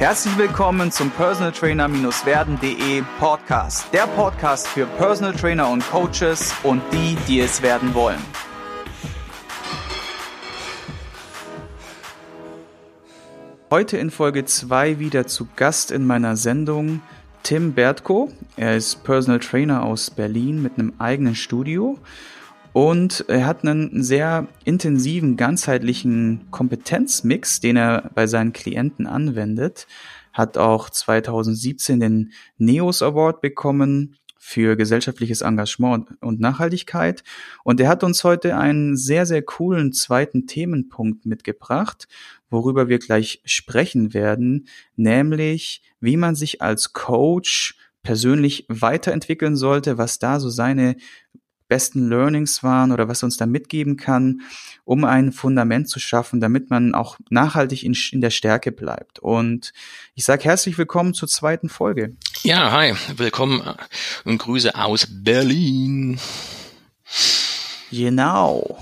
Herzlich willkommen zum Personal Trainer-werden.de Podcast. Der Podcast für Personal Trainer und Coaches und die, die es werden wollen. Heute in Folge 2 wieder zu Gast in meiner Sendung Tim Bertko. Er ist Personal Trainer aus Berlin mit einem eigenen Studio und er hat einen sehr intensiven, ganzheitlichen Kompetenzmix, den er bei seinen Klienten anwendet. Hat auch 2017 den NEOS Award bekommen für gesellschaftliches Engagement und Nachhaltigkeit. Und er hat uns heute einen sehr, sehr coolen zweiten Themenpunkt mitgebracht, worüber wir gleich sprechen werden, nämlich wie man sich als Coach persönlich weiterentwickeln sollte, was da so seine besten Learnings waren oder was uns da mitgeben kann, um ein Fundament zu schaffen, damit man auch nachhaltig in, in der Stärke bleibt. Und ich sage herzlich willkommen zur zweiten Folge. Ja, hi, willkommen und Grüße aus Berlin. Genau.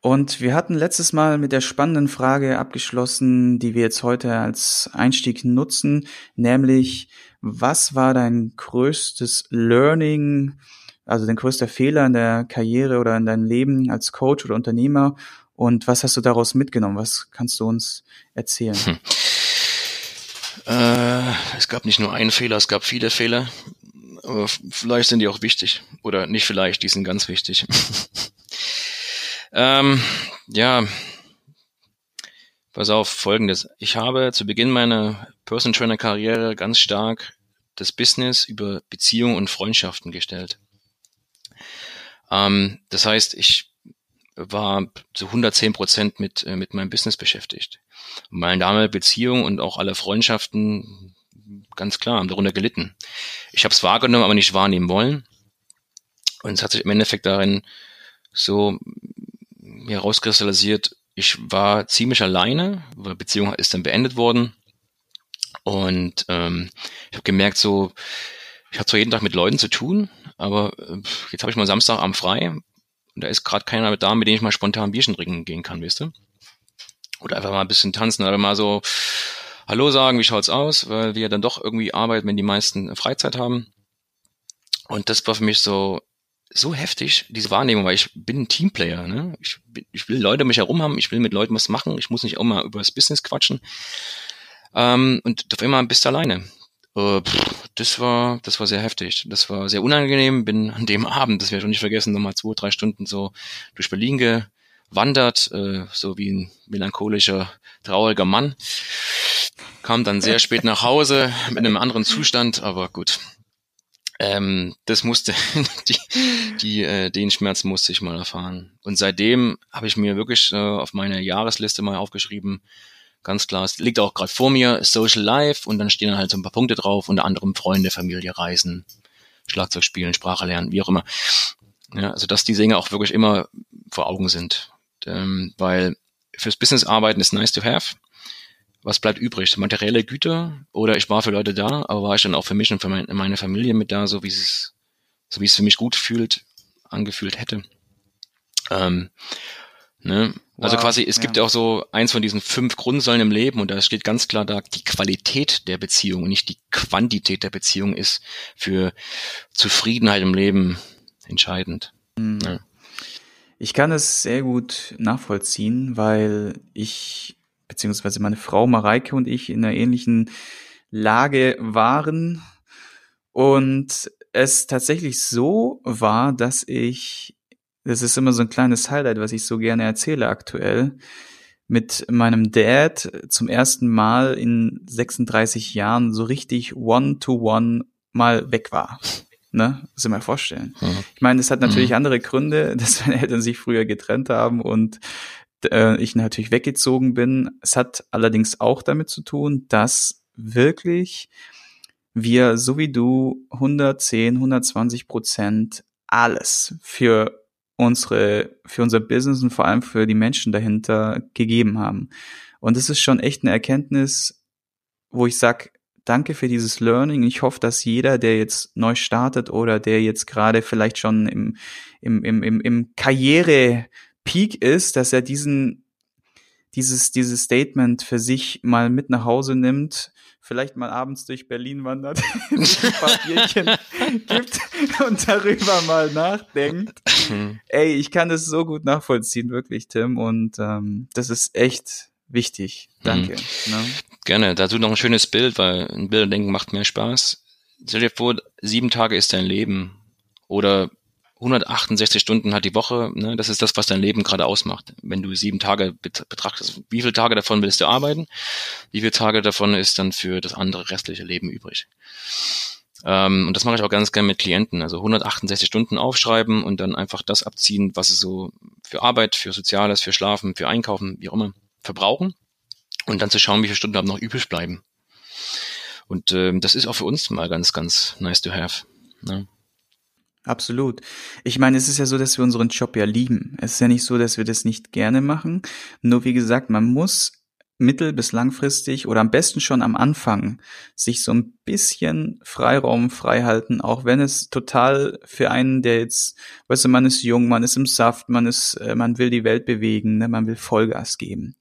Und wir hatten letztes Mal mit der spannenden Frage abgeschlossen, die wir jetzt heute als Einstieg nutzen, nämlich was war dein größtes Learning also dein größter Fehler in der Karriere oder in deinem Leben als Coach oder Unternehmer und was hast du daraus mitgenommen? Was kannst du uns erzählen? Hm. Äh, es gab nicht nur einen Fehler, es gab viele Fehler. Aber vielleicht sind die auch wichtig. Oder nicht vielleicht, die sind ganz wichtig. ähm, ja, pass auf, folgendes. Ich habe zu Beginn meiner Person Trainer Karriere ganz stark das Business über Beziehungen und Freundschaften gestellt. Ähm, das heißt, ich war zu 110 Prozent mit, äh, mit meinem Business beschäftigt. Meine damalige Beziehung und auch alle Freundschaften, ganz klar, haben darunter gelitten. Ich habe es wahrgenommen, aber nicht wahrnehmen wollen. Und es hat sich im Endeffekt darin so herauskristallisiert, ich war ziemlich alleine, weil Beziehung ist dann beendet worden. Und ähm, ich habe gemerkt, so, ich hatte zwar jeden Tag mit Leuten zu tun, aber äh, jetzt habe ich mal Samstagabend frei und da ist gerade keiner da, mit dem ich mal spontan Bierchen trinken gehen kann, weißt du? Oder einfach mal ein bisschen tanzen oder mal so Hallo sagen, wie schaut's aus, weil wir dann doch irgendwie arbeiten, wenn die meisten Freizeit haben. Und das war für mich so so heftig, diese Wahrnehmung, weil ich bin ein Teamplayer. Ne? Ich, ich will Leute mich herum haben, ich will mit Leuten was machen, ich muss nicht auch mal über das Business quatschen. Ähm, und auf einmal bist du alleine. Äh, das war, das war sehr heftig. Das war sehr unangenehm. Bin an dem Abend, das werde ich auch nicht vergessen, nochmal zwei, drei Stunden so durch Berlin gewandert, äh, so wie ein melancholischer, trauriger Mann. Kam dann sehr spät nach Hause mit einem anderen Zustand, aber gut. Ähm, das musste, die, die, äh, den Schmerz musste ich mal erfahren. Und seitdem habe ich mir wirklich äh, auf meine Jahresliste mal aufgeschrieben, ganz klar. Es liegt auch gerade vor mir, Social Life und dann stehen halt so ein paar Punkte drauf, unter anderem Freunde, Familie, Reisen, Schlagzeug spielen, Sprache lernen, wie auch immer. Ja, also dass die Dinge auch wirklich immer vor Augen sind. Ähm, weil fürs Business arbeiten ist nice to have. Was bleibt übrig? Materielle Güter oder ich war für Leute da, aber war ich dann auch für mich und für mein, meine Familie mit da, so wie es, so wie es für mich gut fühlt, angefühlt hätte. Ähm, Ne? Also wow, quasi, es ja. gibt ja auch so eins von diesen fünf Grundsäulen im Leben und da steht ganz klar da, die Qualität der Beziehung und nicht die Quantität der Beziehung ist für Zufriedenheit im Leben entscheidend. Mhm. Ja. Ich kann es sehr gut nachvollziehen, weil ich, beziehungsweise meine Frau Mareike und ich in einer ähnlichen Lage waren und es tatsächlich so war, dass ich das ist immer so ein kleines Highlight, was ich so gerne erzähle aktuell, mit meinem Dad zum ersten Mal in 36 Jahren so richtig one-to-one -one mal weg war. Ne? Das muss ich mir vorstellen. Mhm. Ich meine, es hat natürlich mhm. andere Gründe, dass meine Eltern sich früher getrennt haben und äh, ich natürlich weggezogen bin. Es hat allerdings auch damit zu tun, dass wirklich wir, so wie du, 110, 120 Prozent alles für unsere, für unser Business und vor allem für die Menschen dahinter gegeben haben. Und das ist schon echt eine Erkenntnis, wo ich sag, danke für dieses Learning. Ich hoffe, dass jeder, der jetzt neu startet oder der jetzt gerade vielleicht schon im, im, im, im, im Karriere-Peak ist, dass er diesen dieses, dieses Statement für sich mal mit nach Hause nimmt, vielleicht mal abends durch Berlin wandert, ein paar Bierchen gibt und darüber mal nachdenkt. Mhm. Ey, ich kann das so gut nachvollziehen, wirklich, Tim. Und ähm, das ist echt wichtig. Danke. Mhm. Ne? Gerne. Dazu noch ein schönes Bild, weil ein Bilderdenken macht mehr Spaß. Stell dir vor, sieben Tage ist dein Leben. Oder 168 Stunden hat die Woche, ne, das ist das, was dein Leben gerade ausmacht. Wenn du sieben Tage betrachtest, wie viele Tage davon willst du arbeiten? Wie viele Tage davon ist dann für das andere restliche Leben übrig? Ähm, und das mache ich auch ganz gerne mit Klienten. Also 168 Stunden aufschreiben und dann einfach das abziehen, was sie so für Arbeit, für Soziales, für Schlafen, für Einkaufen, wie auch immer, verbrauchen. Und dann zu schauen, wie viele Stunden haben noch übrig bleiben. Und ähm, das ist auch für uns mal ganz, ganz nice to have. Ne? Absolut. Ich meine, es ist ja so, dass wir unseren Job ja lieben. Es ist ja nicht so, dass wir das nicht gerne machen. Nur wie gesagt, man muss mittel- bis langfristig oder am besten schon am Anfang sich so ein bisschen Freiraum freihalten, auch wenn es total für einen, der jetzt, weißt du, man ist jung, man ist im Saft, man ist, äh, man will die Welt bewegen, ne, man will Vollgas geben.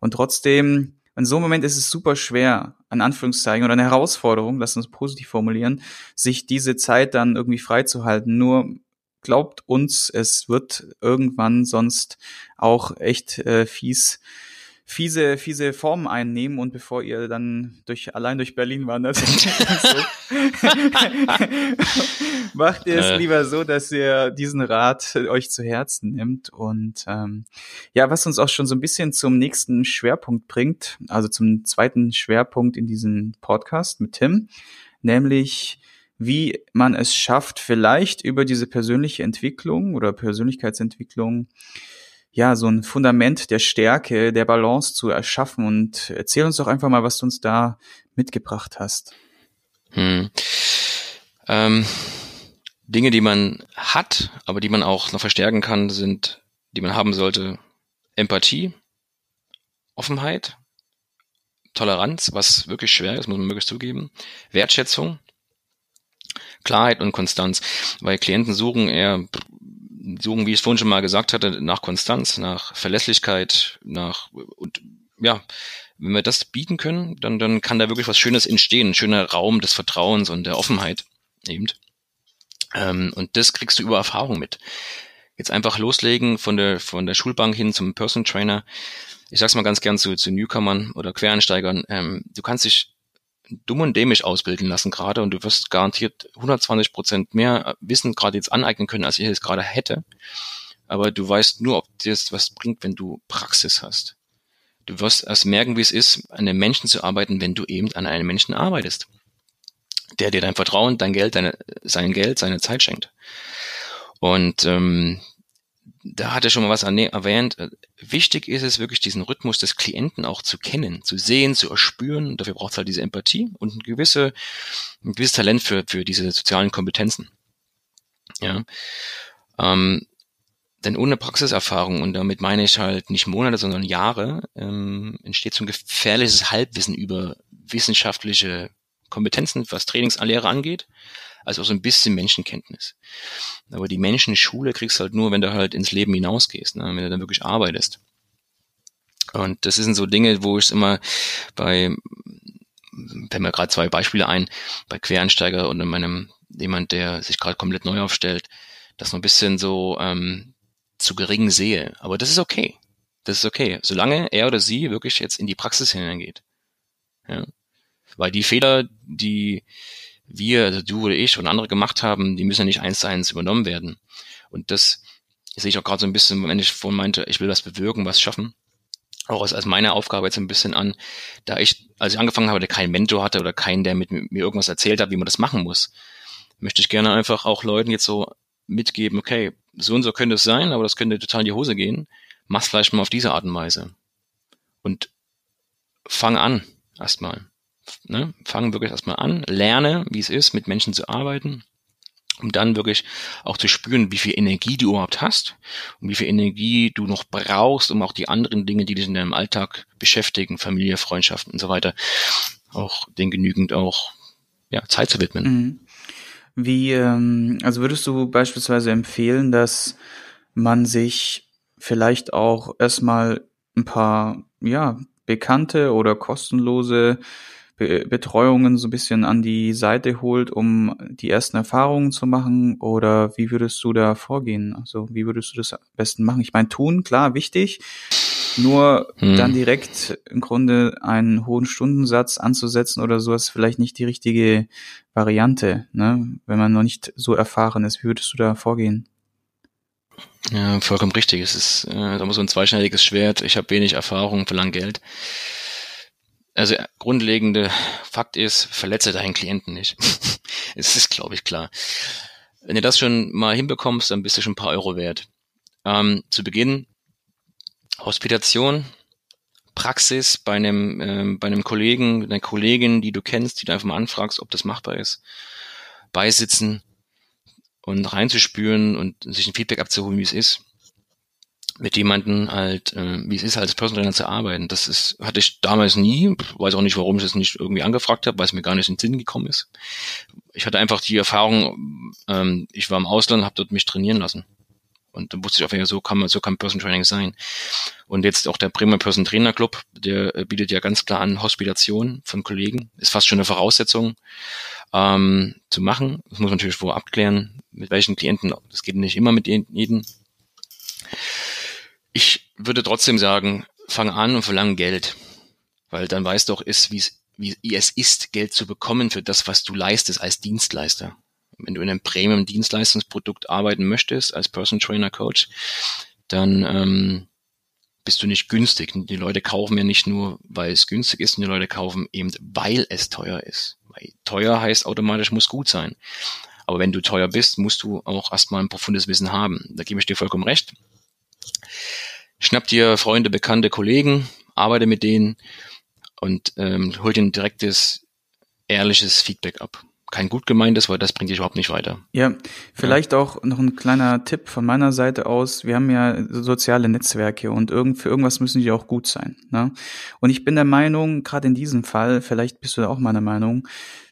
Und trotzdem in so einem Moment ist es super schwer, an Anführungszeichen, oder eine Herausforderung, lass uns positiv formulieren, sich diese Zeit dann irgendwie freizuhalten. Nur glaubt uns, es wird irgendwann sonst auch echt äh, fies fiese, fiese Formen einnehmen und bevor ihr dann durch, allein durch Berlin wandert, macht ihr es äh. lieber so, dass ihr diesen Rat euch zu Herzen nimmt und ähm, ja, was uns auch schon so ein bisschen zum nächsten Schwerpunkt bringt, also zum zweiten Schwerpunkt in diesem Podcast mit Tim, nämlich wie man es schafft, vielleicht über diese persönliche Entwicklung oder Persönlichkeitsentwicklung ja, so ein Fundament der Stärke, der Balance zu erschaffen. Und erzähl uns doch einfach mal, was du uns da mitgebracht hast. Hm. Ähm, Dinge, die man hat, aber die man auch noch verstärken kann, sind, die man haben sollte, Empathie, Offenheit, Toleranz, was wirklich schwer ist, muss man wirklich zugeben, Wertschätzung, Klarheit und Konstanz, weil Klienten suchen eher suchen, wie ich es vorhin schon mal gesagt hatte, nach Konstanz, nach Verlässlichkeit, nach und ja, wenn wir das bieten können, dann, dann kann da wirklich was Schönes entstehen, ein schöner Raum des Vertrauens und der Offenheit eben. Ähm, und das kriegst du über Erfahrung mit. Jetzt einfach loslegen von der, von der Schulbank hin zum Person Trainer. Ich sag's mal ganz gern zu, zu Newcomern oder Quereinsteigern. Ähm, du kannst dich dumm und dämlich ausbilden lassen gerade und du wirst garantiert 120 Prozent mehr Wissen gerade jetzt aneignen können, als ich es gerade hätte. Aber du weißt nur, ob dir das was bringt, wenn du Praxis hast. Du wirst erst merken, wie es ist, an einem Menschen zu arbeiten, wenn du eben an einem Menschen arbeitest. Der dir dein Vertrauen, dein Geld, deine, sein Geld, seine Zeit schenkt. Und ähm, da hat er schon mal was erwähnt. Wichtig ist es wirklich, diesen Rhythmus des Klienten auch zu kennen, zu sehen, zu erspüren. dafür braucht es halt diese Empathie und ein, gewisse, ein gewisses Talent für, für diese sozialen Kompetenzen. Ja. Ähm, denn ohne Praxiserfahrung, und damit meine ich halt nicht Monate, sondern Jahre, ähm, entsteht so ein gefährliches Halbwissen über wissenschaftliche Kompetenzen, was Trainingsanlehre angeht also auch so ein bisschen Menschenkenntnis. Aber die Menschenschule kriegst du halt nur, wenn du halt ins Leben hinausgehst, ne? wenn du dann wirklich arbeitest. Und das sind so Dinge, wo ich es immer bei, fällt mir gerade zwei Beispiele ein, bei Quereinsteiger und in meinem, jemand, der sich gerade komplett neu aufstellt, das noch ein bisschen so ähm, zu gering sehe. Aber das ist okay. Das ist okay, solange er oder sie wirklich jetzt in die Praxis hineingeht. Ja. Weil die Fehler, die wir, also du oder ich und andere gemacht haben, die müssen ja nicht eins zu eins übernommen werden. Und das sehe ich auch gerade so ein bisschen, wenn ich vorhin meinte, ich will was bewirken, was schaffen. Auch als, als meine Aufgabe jetzt ein bisschen an, da ich, als ich angefangen habe, der keinen Mentor hatte oder keinen, der mit mir irgendwas erzählt hat, wie man das machen muss, möchte ich gerne einfach auch Leuten jetzt so mitgeben, okay, so und so könnte es sein, aber das könnte total in die Hose gehen. Mach's vielleicht mal auf diese Art und Weise. Und fang an, erstmal ne, fang wirklich erstmal an, lerne, wie es ist, mit Menschen zu arbeiten, um dann wirklich auch zu spüren, wie viel Energie du überhaupt hast und wie viel Energie du noch brauchst, um auch die anderen Dinge, die dich in deinem Alltag beschäftigen, Familie, Freundschaften und so weiter, auch den genügend auch ja, Zeit zu widmen. Mhm. Wie, ähm, also würdest du beispielsweise empfehlen, dass man sich vielleicht auch erstmal ein paar ja, bekannte oder kostenlose Be Betreuungen so ein bisschen an die Seite holt, um die ersten Erfahrungen zu machen? Oder wie würdest du da vorgehen? Also wie würdest du das am besten machen? Ich meine, tun, klar, wichtig. Nur hm. dann direkt im Grunde einen hohen Stundensatz anzusetzen oder so ist vielleicht nicht die richtige Variante, ne? wenn man noch nicht so erfahren ist. Wie würdest du da vorgehen? Ja, vollkommen richtig. Es ist äh, da muss so ein zweischneidiges Schwert. Ich habe wenig Erfahrung, verlang Geld. Also grundlegende Fakt ist, verletze deinen Klienten nicht. es ist, glaube ich, klar. Wenn du das schon mal hinbekommst, dann bist du schon ein paar Euro wert. Ähm, zu Beginn Hospitation, Praxis bei einem, ähm, bei einem Kollegen, einer Kollegin, die du kennst, die du einfach mal anfragst, ob das machbar ist. Beisitzen und reinzuspüren und sich ein Feedback abzuholen, wie es ist mit jemanden halt, äh, wie es ist, als Personal Trainer zu arbeiten. Das ist, hatte ich damals nie, weiß auch nicht, warum ich das nicht irgendwie angefragt habe, weil es mir gar nicht in den Sinn gekommen ist. Ich hatte einfach die Erfahrung, ähm, ich war im Ausland, habe dort mich trainieren lassen. Und dann wusste ich auch, so kann man, so kann Person Training sein. Und jetzt auch der Bremer Person Trainer Club, der äh, bietet ja ganz klar an Hospitation von Kollegen. Ist fast schon eine Voraussetzung ähm, zu machen. Das muss man natürlich vorher abklären, mit welchen Klienten. Das geht nicht immer mit jedem. Ich würde trotzdem sagen, fang an und verlang Geld. Weil dann weißt du auch, ist, wie es ist, Geld zu bekommen für das, was du leistest als Dienstleister. Wenn du in einem Premium-Dienstleistungsprodukt arbeiten möchtest, als Person Trainer Coach, dann ähm, bist du nicht günstig. Die Leute kaufen ja nicht nur, weil es günstig ist, die Leute kaufen eben, weil es teuer ist. Weil teuer heißt automatisch muss gut sein. Aber wenn du teuer bist, musst du auch erstmal ein profundes Wissen haben. Da gebe ich dir vollkommen recht. Schnapp dir Freunde, Bekannte, Kollegen, arbeite mit denen und ähm, hol dir ein direktes, ehrliches Feedback ab. Kein gut gemeintes, weil das bringt dich überhaupt nicht weiter. Ja, vielleicht ja. auch noch ein kleiner Tipp von meiner Seite aus. Wir haben ja soziale Netzwerke und irgend, für irgendwas müssen die auch gut sein. Ne? Und ich bin der Meinung, gerade in diesem Fall, vielleicht bist du da auch meiner Meinung,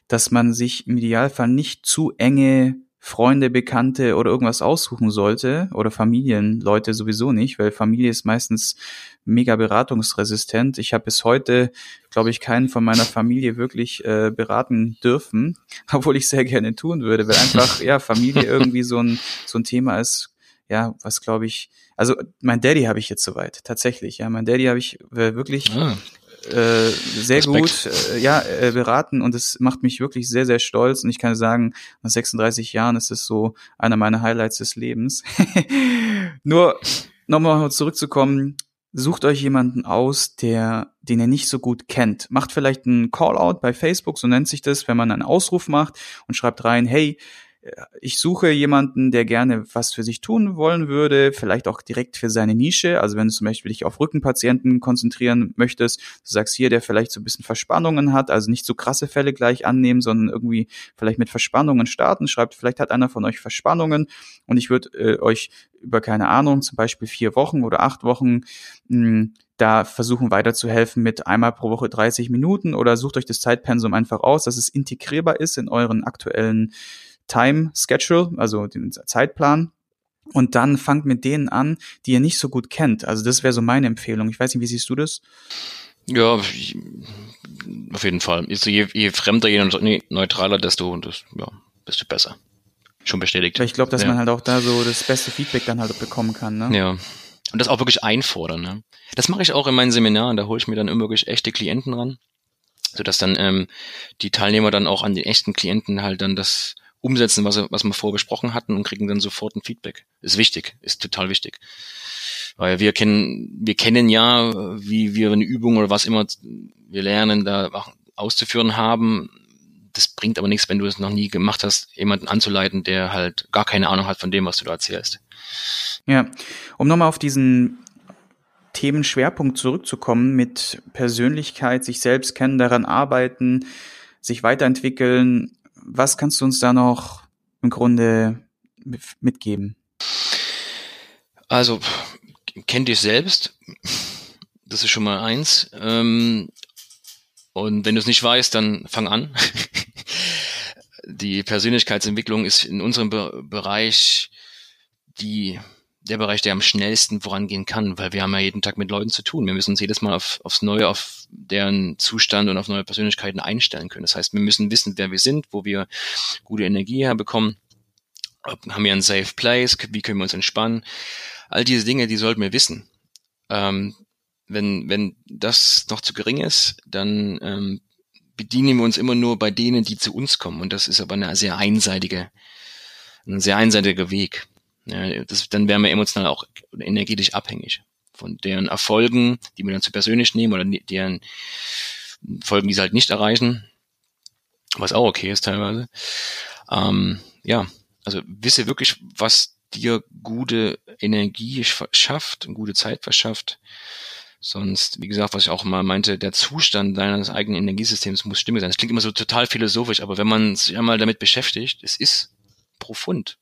dass man sich im Idealfall nicht zu enge Freunde, Bekannte oder irgendwas aussuchen sollte oder Familienleute sowieso nicht, weil Familie ist meistens mega beratungsresistent. Ich habe bis heute, glaube ich, keinen von meiner Familie wirklich äh, beraten dürfen, obwohl ich sehr gerne tun würde, weil einfach ja Familie irgendwie so ein so ein Thema ist, ja, was glaube ich, also mein Daddy habe ich jetzt soweit, tatsächlich, ja, mein Daddy habe ich äh, wirklich ah. Äh, sehr Respekt. gut äh, ja, äh, beraten und es macht mich wirklich sehr, sehr stolz. Und ich kann sagen, nach 36 Jahren ist es so einer meiner Highlights des Lebens. Nur nochmal zurückzukommen, sucht euch jemanden aus, der, den ihr nicht so gut kennt. Macht vielleicht einen Callout bei Facebook, so nennt sich das, wenn man einen Ausruf macht und schreibt rein, hey, ich suche jemanden, der gerne was für sich tun wollen würde, vielleicht auch direkt für seine Nische. Also wenn du zum Beispiel dich auf Rückenpatienten konzentrieren möchtest, du sagst hier, der vielleicht so ein bisschen Verspannungen hat, also nicht so krasse Fälle gleich annehmen, sondern irgendwie vielleicht mit Verspannungen starten. Schreibt, vielleicht hat einer von euch Verspannungen und ich würde äh, euch über keine Ahnung, zum Beispiel vier Wochen oder acht Wochen hm, da versuchen weiterzuhelfen mit einmal pro Woche 30 Minuten oder sucht euch das Zeitpensum einfach aus, dass es integrierbar ist in euren aktuellen Time Schedule, also den Zeitplan. Und dann fangt mit denen an, die ihr nicht so gut kennt. Also das wäre so meine Empfehlung. Ich weiß nicht, wie siehst du das? Ja, auf jeden Fall. Je, je fremder, je neutraler, desto, das, ja, desto besser. Schon bestätigt. Ich glaube, dass ja. man halt auch da so das beste Feedback dann halt bekommen kann. Ne? Ja. Und das auch wirklich einfordern. Ne? Das mache ich auch in meinen Seminaren. Da hole ich mir dann immer wirklich echte Klienten ran, sodass dann ähm, die Teilnehmer dann auch an den echten Klienten halt dann das umsetzen, was, was wir vorher besprochen hatten und kriegen dann sofort ein Feedback. Ist wichtig, ist total wichtig. Weil wir kennen, wir kennen ja, wie wir eine Übung oder was immer wir lernen, da auszuführen haben. Das bringt aber nichts, wenn du es noch nie gemacht hast, jemanden anzuleiten, der halt gar keine Ahnung hat von dem, was du da erzählst. Ja, um nochmal auf diesen Themenschwerpunkt zurückzukommen mit Persönlichkeit, sich selbst kennen, daran arbeiten, sich weiterentwickeln was kannst du uns da noch im Grunde mitgeben? Also, kenn dich selbst. Das ist schon mal eins. Ähm, und wenn du es nicht weißt, dann fang an. Die Persönlichkeitsentwicklung ist in unserem Bereich die, der Bereich, der am schnellsten vorangehen kann, weil wir haben ja jeden Tag mit Leuten zu tun. Wir müssen uns jedes Mal auf, aufs Neue, auf deren Zustand und auf neue Persönlichkeiten einstellen können. Das heißt, wir müssen wissen, wer wir sind, wo wir gute Energie herbekommen. Haben wir einen Safe Place? Wie können wir uns entspannen? All diese Dinge, die sollten wir wissen. Ähm, wenn, wenn das noch zu gering ist, dann ähm, bedienen wir uns immer nur bei denen, die zu uns kommen. Und das ist aber eine sehr einseitige, ein sehr einseitiger Weg. Ja, das, dann wären wir emotional auch energetisch abhängig von deren Erfolgen, die wir dann zu persönlich nehmen oder deren Folgen, die sie halt nicht erreichen, was auch okay ist teilweise. Ähm, ja, also wisse wirklich, was dir gute Energie schafft, gute Zeit verschafft. Sonst, wie gesagt, was ich auch mal meinte, der Zustand deines eigenen Energiesystems muss stimmig sein. Das klingt immer so total philosophisch, aber wenn man sich einmal damit beschäftigt, es ist profund.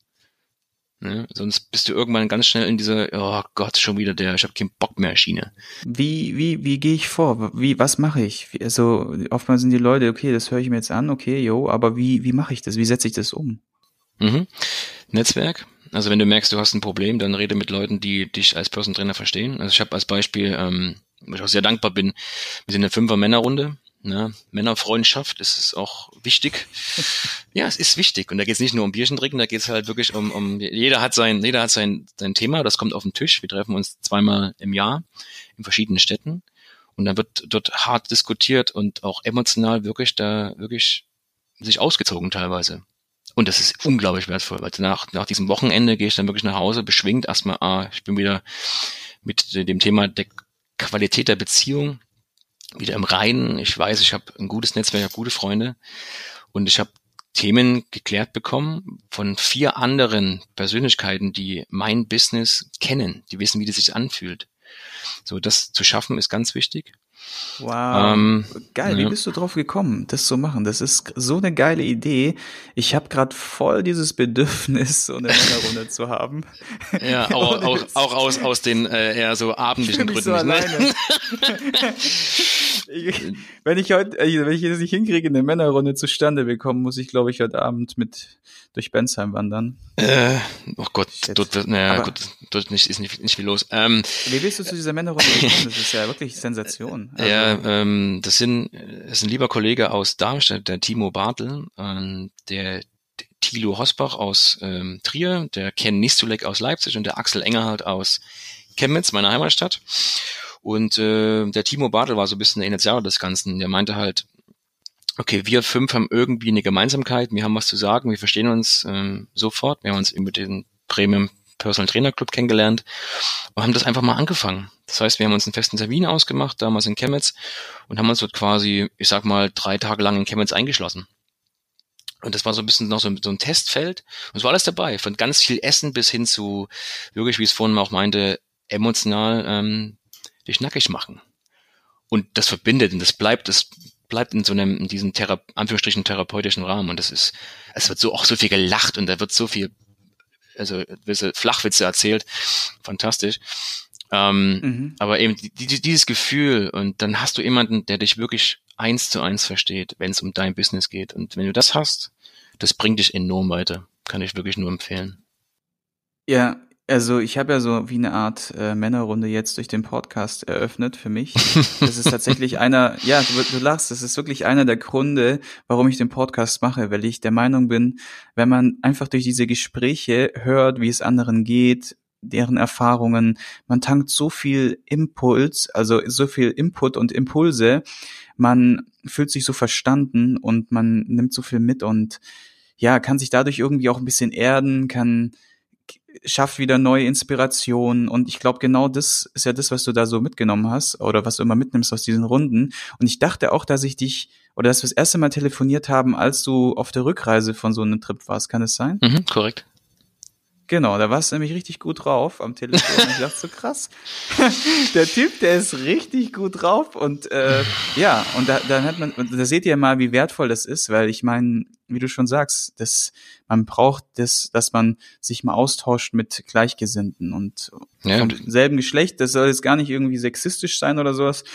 Ne? Sonst bist du irgendwann ganz schnell in dieser, oh Gott, schon wieder der, ich habe keinen Bock mehr Schiene. Wie, wie, wie gehe ich vor? Wie, was mache ich? Also oftmals sind die Leute, okay, das höre ich mir jetzt an, okay, jo, aber wie, wie mache ich das? Wie setze ich das um? Mhm. Netzwerk. Also wenn du merkst, du hast ein Problem, dann rede mit Leuten, die dich als Person Trainer verstehen. Also ich habe als Beispiel, ähm, wo ich auch sehr dankbar bin, wir sind eine Fünfer Männerrunde Ne? Männerfreundschaft, das ist auch wichtig. ja, es ist wichtig. Und da geht es nicht nur um Bierchen trinken, da geht es halt wirklich um, um jeder hat sein, jeder hat sein, sein Thema, das kommt auf den Tisch. Wir treffen uns zweimal im Jahr in verschiedenen Städten. Und dann wird dort hart diskutiert und auch emotional wirklich da wirklich sich ausgezogen teilweise. Und das ist unglaublich wertvoll, weil nach, nach diesem Wochenende gehe ich dann wirklich nach Hause, beschwingt erstmal, ah, ich bin wieder mit dem Thema der Qualität der Beziehung wieder im Reinen. Ich weiß, ich habe ein gutes Netzwerk, ich habe gute Freunde und ich habe Themen geklärt bekommen von vier anderen Persönlichkeiten, die mein Business kennen, die wissen, wie das sich anfühlt. So, das zu schaffen ist ganz wichtig. Wow. Ähm, Geil, ja. wie bist du drauf gekommen, das zu machen? Das ist so eine geile Idee. Ich habe gerade voll dieses Bedürfnis, so eine Männerrunde zu haben. Ja, auch, auch, auch aus, aus den äh, eher so abendlichen Gründen. So ne? alleine. ich, wenn ich heute, äh, wenn ich das nicht hinkriege, eine Männerrunde zustande bekommen, muss ich, glaube ich, heute Abend mit durch Bensheim wandern. Äh, oh Gott, dort wird, naja, gut, dort nicht, ist nicht, nicht viel los. Ähm, wie bist du zu dieser Männerrunde gekommen? Das ist ja wirklich Sensation. Also, ja, ähm, das sind, das ist ein lieber Kollege aus Darmstadt, der Timo Bartel, ähm, der Thilo Hosbach aus ähm, Trier, der Ken Nistulek aus Leipzig und der Axel Engerhardt aus Chemnitz, meiner Heimatstadt. Und äh, der Timo Bartel war so ein bisschen der Initiator des Ganzen. Der meinte halt, okay, wir fünf haben irgendwie eine Gemeinsamkeit, wir haben was zu sagen, wir verstehen uns ähm, sofort. Wir haben uns über den Premium Personal Trainer Club kennengelernt und haben das einfach mal angefangen. Das heißt, wir haben uns einen festen Termin ausgemacht, damals in Chemnitz, und haben uns dort quasi, ich sag mal, drei Tage lang in Chemnitz eingeschlossen. Und das war so ein bisschen noch so, so ein Testfeld. Und es war alles dabei, von ganz viel Essen bis hin zu, wirklich, wie es vorhin auch meinte, emotional ähm, dich nackig machen. Und das verbindet und das bleibt, das bleibt in so einem, in diesem Thera Anführungsstrichen therapeutischen Rahmen. Und das ist, es wird so auch so viel gelacht und da wird so viel, also Flachwitze erzählt. Fantastisch. Ähm, mhm. Aber eben die, die, dieses Gefühl und dann hast du jemanden, der dich wirklich eins zu eins versteht, wenn es um dein Business geht. Und wenn du das hast, das bringt dich enorm weiter. Kann ich wirklich nur empfehlen. Ja, also ich habe ja so wie eine Art äh, Männerrunde jetzt durch den Podcast eröffnet für mich. Das ist tatsächlich einer, ja, du, du lachst, das ist wirklich einer der Gründe, warum ich den Podcast mache, weil ich der Meinung bin, wenn man einfach durch diese Gespräche hört, wie es anderen geht, deren Erfahrungen, man tankt so viel Impuls, also so viel Input und Impulse, man fühlt sich so verstanden und man nimmt so viel mit und ja, kann sich dadurch irgendwie auch ein bisschen erden, kann schafft wieder neue Inspirationen und ich glaube genau das ist ja das, was du da so mitgenommen hast oder was du immer mitnimmst aus diesen Runden und ich dachte auch, dass ich dich oder dass wir das erste Mal telefoniert haben, als du auf der Rückreise von so einem Trip warst, kann es sein? Mhm, korrekt. Genau, da warst du nämlich richtig gut drauf am Telefon. ich dachte so krass. der Typ, der ist richtig gut drauf und äh, ja, und da, dann hat man, da seht ihr mal, wie wertvoll das ist, weil ich meine, wie du schon sagst, das, man braucht das, dass man sich mal austauscht mit Gleichgesinnten und ja. vom selben Geschlecht. Das soll jetzt gar nicht irgendwie sexistisch sein oder sowas.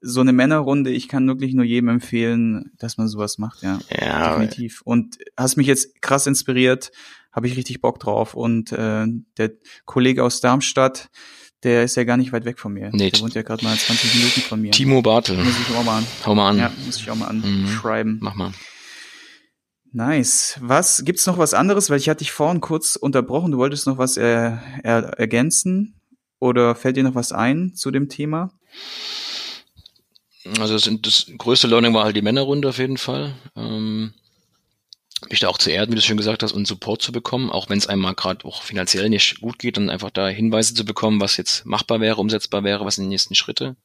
So eine Männerrunde, ich kann wirklich nur jedem empfehlen, dass man sowas macht, ja. Ja. Definitiv. Und hast mich jetzt krass inspiriert habe ich richtig Bock drauf. Und äh, der Kollege aus Darmstadt, der ist ja gar nicht weit weg von mir. Nee, der wohnt ja gerade mal 20 Minuten von mir. Timo Bartel. Muss ich auch mal an. Hau mal an. Ja, muss ich auch mal Mhm. anschreiben. Mach mal. Nice. Was gibt's noch was anderes? Weil ich hatte dich vorhin kurz unterbrochen. Du wolltest noch was äh, er, ergänzen oder fällt dir noch was ein zu dem Thema? Also das, das größte Learning war halt die Männerrunde auf jeden Fall. Ähm, mich da auch zu erden, wie du schon gesagt hast, und Support zu bekommen, auch wenn es einem mal gerade auch finanziell nicht gut geht, dann einfach da Hinweise zu bekommen, was jetzt machbar wäre, umsetzbar wäre, was sind die nächsten Schritte.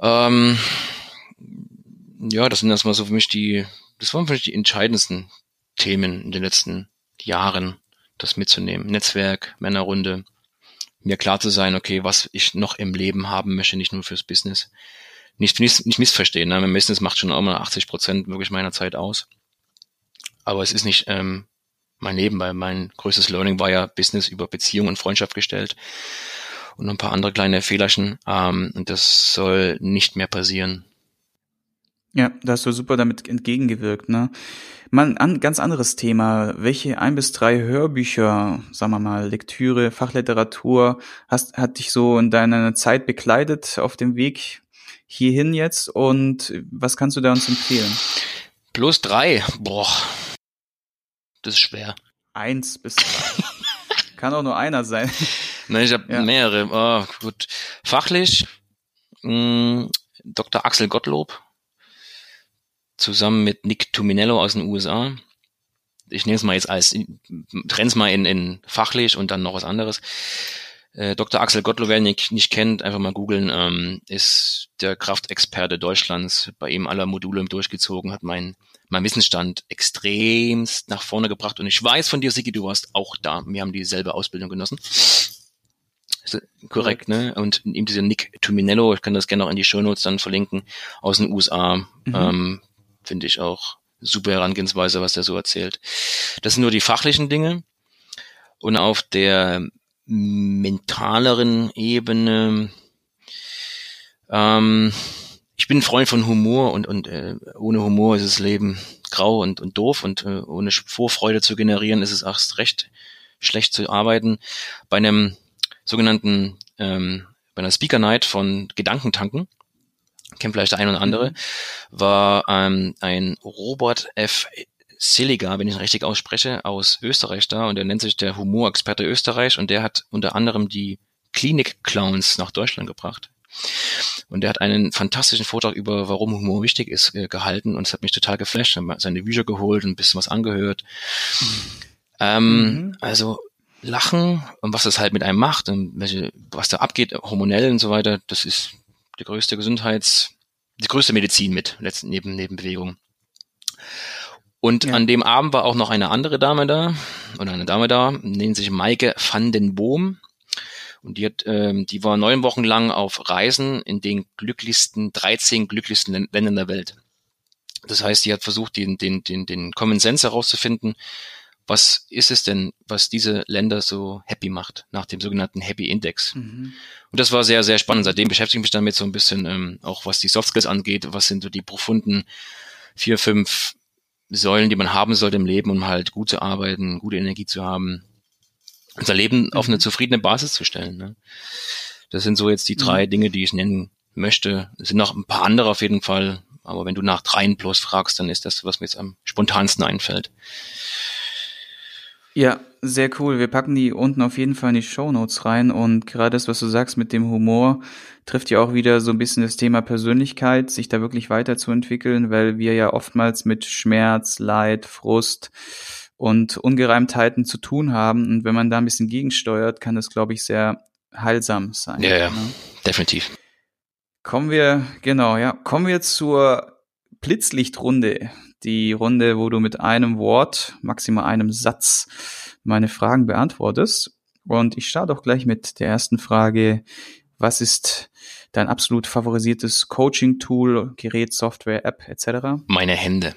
Ähm, ja, das sind erstmal so für mich die, das waren für mich die entscheidendsten Themen in den letzten Jahren, das mitzunehmen. Netzwerk, Männerrunde, mir klar zu sein, okay, was ich noch im Leben haben möchte, nicht nur fürs Business. Nicht, nicht, nicht missverstehen, ne? mein Business macht schon auch mal 80 Prozent wirklich meiner Zeit aus. Aber es ist nicht ähm, mein Leben, weil mein größtes Learning war ja Business über Beziehung und Freundschaft gestellt und ein paar andere kleine Fehlerchen. Ähm, und das soll nicht mehr passieren. Ja, da hast du super damit entgegengewirkt, ne? Mal ein ganz anderes Thema. Welche ein bis drei Hörbücher, sagen wir mal, Lektüre, Fachliteratur hast, hat dich so in deiner Zeit begleitet auf dem Weg hierhin jetzt und was kannst du da uns empfehlen? Plus drei, boah, das ist schwer. Eins bis drei. Kann auch nur einer sein. Nein, ich habe Ja. mehrere. Oh, gut. Fachlich mh, Dr. Axel Gottlob zusammen mit Nick Tuminello aus den USA. Ich nehme es mal jetzt als, trenn's mal in, in fachlich und dann noch was anderes. Äh, Dr. Axel Gottlob, wer ihn nicht, nicht kennt, einfach mal googeln, ähm, ist der Kraftexperte Deutschlands. Bei ihm aller Module durchgezogen, hat mein, mein Wissensstand extremst nach vorne gebracht. Und ich weiß von dir, Sigi, du warst auch da. Wir haben dieselbe Ausbildung genossen. Ist korrekt, ne? Und eben dieser Nick Tuminello, ich kann das gerne auch in die Shownotes dann verlinken, aus den USA, Mhm. ähm, finde ich auch super Herangehensweise, was der so erzählt. Das sind nur die fachlichen Dinge. Und auf der mentaleren Ebene, ähm, ich bin ein Freund von Humor und, und äh, ohne Humor ist das Leben grau und, und doof und äh, ohne Vorfreude zu generieren ist es erst recht schlecht zu arbeiten. Bei einem sogenannten, ähm, bei einer Speaker Night von Gedankentanken, kennt vielleicht der ein oder andere, war ähm, ein Robert F. Seliger, wenn ich ihn richtig ausspreche, aus Österreich da und der nennt sich der Humorexperte Österreich und der hat unter anderem die Klinik-Clowns nach Deutschland gebracht. Und der hat einen fantastischen Vortrag über, warum Humor wichtig ist, gehalten und es hat mich total geflasht. Ich seine Bücher geholt und ein bisschen was angehört. Ähm, Mhm. Also Lachen und was das halt mit einem macht und welche, was da abgeht, hormonell und so weiter, das ist die größte Gesundheits, die größte Medizin mit, letzten neben, neben Bewegung. Und Ja. an dem Abend war auch noch eine andere Dame da, oder eine Dame da, nennt sich Maike van den Boom. Und die hat, ähm, die war neun Wochen lang auf Reisen in den glücklichsten, 13 glücklichsten Län- Ländern der Welt. Das heißt, die hat versucht, den, den, den, den Common Sense herauszufinden. Was ist es denn, was diese Länder so happy macht, nach dem sogenannten Happy Index? Mhm. Und das war sehr, sehr spannend. Seitdem beschäftige ich mich damit so ein bisschen, ähm, auch was die Soft Skills angeht, was sind so die profunden vier, fünf Säulen, die man haben sollte im Leben, um halt gut zu arbeiten, gute Energie zu haben, unser Leben auf eine Mhm. zufriedene Basis zu stellen. Ne? Das sind so jetzt die drei Dinge, die ich nennen möchte. Es sind noch ein paar andere auf jeden Fall, aber wenn du nach dreien plus fragst, dann ist das, was mir jetzt am spontansten einfällt. Ja, sehr cool. Wir packen die unten auf jeden Fall in die Show Notes rein und gerade das, was du sagst mit dem Humor, trifft ja auch wieder so ein bisschen das Thema Persönlichkeit, sich da wirklich weiterzuentwickeln, weil wir ja oftmals mit Schmerz, Leid, Frust und Ungereimtheiten zu tun haben und wenn man da ein bisschen gegensteuert, kann das, glaube ich, sehr heilsam sein. Ja, ja. ne? Definitiv. Kommen wir, genau, ja, kommen wir zur Blitzlichtrunde. Die Runde, wo du mit einem Wort, maximal einem Satz, meine Fragen beantwortest. Und ich starte auch gleich mit der ersten Frage. Was ist dein absolut favorisiertes Coaching-Tool, Gerät, Software, App etc.? Meine Hände.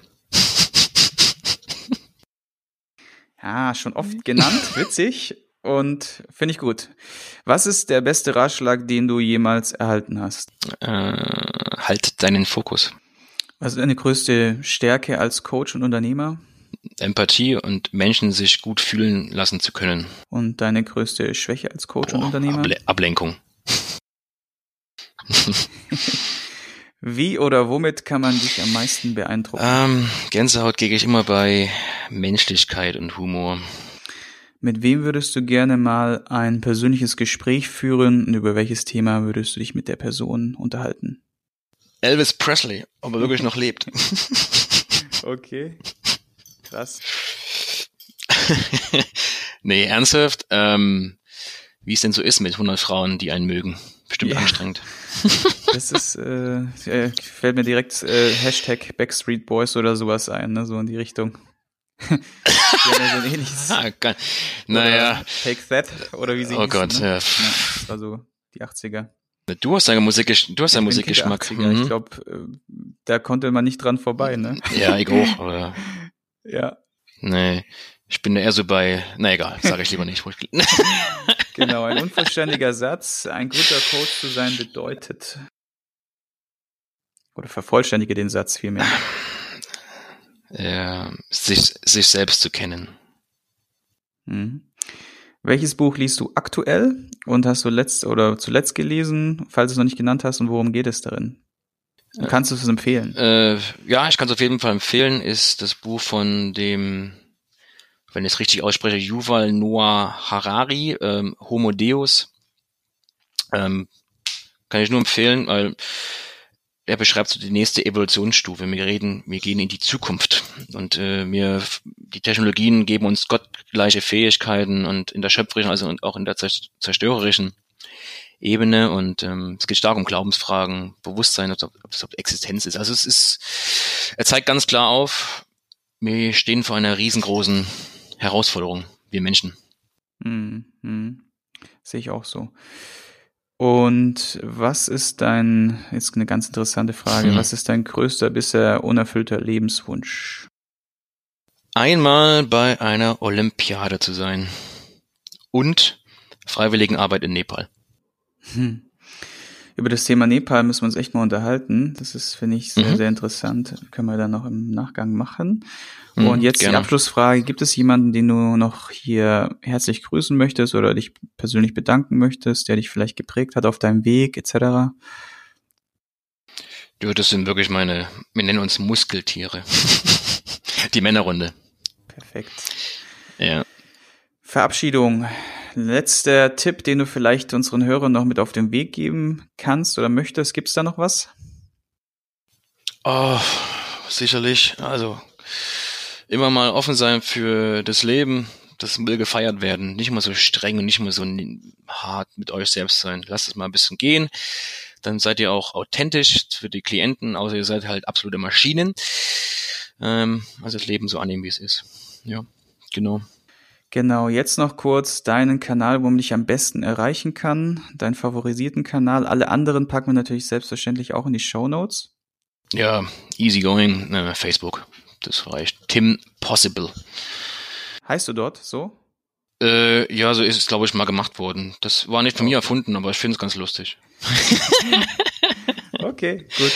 Ja, schon oft genannt, witzig und finde ich gut. Was ist der beste Ratschlag, den du jemals erhalten hast? Äh, halt deinen Fokus. Was ist deine größte Stärke als Coach und Unternehmer? Empathie und Menschen sich gut fühlen lassen zu können. Und deine größte Schwäche als Coach Boah, und Unternehmer? Able Ablenkung. Wie oder womit kann man dich am meisten beeindrucken? Ähm, Gänsehaut gehe ich immer bei Menschlichkeit und Humor. Mit wem würdest du gerne mal ein persönliches Gespräch führen und über welches Thema würdest du dich mit der Person unterhalten? Elvis Presley, ob er wirklich noch lebt. Okay. Krass. nee, ernsthaft, ähm, wie es denn so ist mit 100 Frauen, die einen mögen. Bestimmt Ja. anstrengend. Das ist, äh, äh, fällt mir direkt äh, Hashtag Backstreet Boys oder sowas ein, ne? so in die Richtung. Ja so ein ähnliches. Ah. Naja, Oder Take That, oder wie sie oh hießen, Gott, ne? ja. Das war so die 80er. Du hast deine Musik, du hast deinen Musikgeschmack. 80er. Ich Mhm. glaube, da konnte man nicht dran vorbei, ne? Ja, ich auch, aber Ja, nee. Ich bin eher so bei, na egal, sage ich lieber nicht. Genau. Ein unvollständiger Satz. Ein guter Coach zu sein bedeutet. Oder vervollständige den Satz vielmehr. ja, sich, sich selbst zu kennen. Mhm. Welches Buch liest du aktuell und hast du letzt oder zuletzt gelesen, falls du es noch nicht genannt hast und worum geht es darin? Äh, kannst du es empfehlen? Äh, ja, ich kann es auf jeden Fall empfehlen, ist das Buch von dem, wenn ich es richtig ausspreche, Yuval Noah Harari, ähm, Homo Deus. Ähm, kann ich nur empfehlen, weil er beschreibt so die nächste Evolutionsstufe. Wir reden, wir gehen in die Zukunft und äh, wir, die Technologien geben uns gottgleiche Fähigkeiten und in der schöpferischen, also auch in der zer- zerstörerischen Ebene und ähm, es geht stark um Glaubensfragen, Bewusstsein, ob, ob das ob Existenz ist. Also es ist, er zeigt ganz klar auf, wir stehen vor einer riesengroßen Herausforderung, wir Menschen. Hm, hm. Sehe ich auch so. Und was ist dein, jetzt eine ganz interessante Frage, Hm. was ist dein größter bisher unerfüllter Lebenswunsch? Einmal bei einer Olympiade zu sein und Freiwilligenarbeit in Nepal. Hm. Über das Thema Nepal müssen wir uns echt mal unterhalten. Das ist, finde ich, sehr, Mhm. sehr interessant. Können wir dann noch im Nachgang machen. Mhm, Und jetzt die gerne. Abschlussfrage. Gibt es jemanden, den du noch hier herzlich grüßen möchtest oder dich persönlich bedanken möchtest, der dich vielleicht geprägt hat auf deinem Weg etc.? Du, das sind wirklich meine, wir nennen uns Muskeltiere. Die Männerrunde. Perfekt. Ja. Verabschiedung. Letzter Tipp, den du vielleicht unseren Hörern noch mit auf den Weg geben kannst oder möchtest. Gibt es da noch was? Oh, sicherlich. Also immer mal offen sein für das Leben. Das will gefeiert werden. Nicht immer so streng und nicht immer so hart mit euch selbst sein. Lasst es mal ein bisschen gehen. Dann seid ihr auch authentisch für die Klienten, außer ihr seid halt absolute Maschinen. Ähm, also das Leben so annehmen, wie es ist. Ja, genau. Genau, jetzt noch kurz deinen Kanal, wo man dich am besten erreichen kann, deinen favorisierten Kanal. Alle anderen packen wir natürlich selbstverständlich auch in die Show Notes. Ja, easy going, äh, Facebook. Das reicht. Tim Possible. Heißt du dort so? Äh, ja, so ist es, glaube ich, mal gemacht worden. Das war nicht von mir erfunden, aber ich finde es ganz lustig. Okay, gut.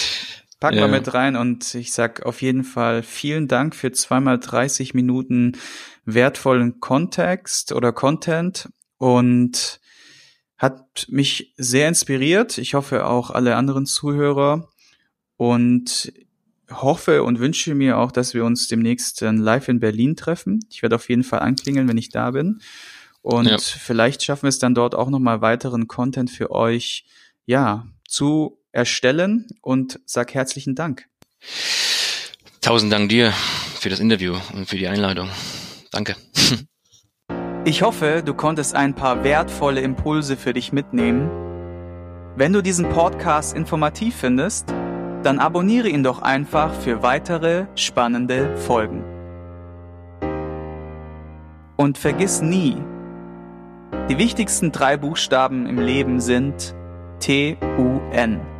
Packen Ja. wir mit rein und ich sag auf jeden Fall vielen Dank für zweimal 30 Minuten wertvollen Kontext oder Content und hat mich sehr inspiriert. Ich hoffe auch alle anderen Zuhörer und hoffe und wünsche mir auch, dass wir uns demnächst live in Berlin treffen. Ich werde auf jeden Fall anklingeln, wenn ich da bin. Und Ja. vielleicht schaffen wir es dann dort auch nochmal weiteren Content für euch, ja, zu erstellen und sag herzlichen Dank. Tausend Dank dir für das Interview und für die Einladung. Danke. Ich hoffe, du konntest ein paar wertvolle Impulse für dich mitnehmen. Wenn du diesen Podcast informativ findest, dann abonniere ihn doch einfach für weitere spannende Folgen. Und vergiss nie, die wichtigsten drei Buchstaben im Leben sind T-U-N.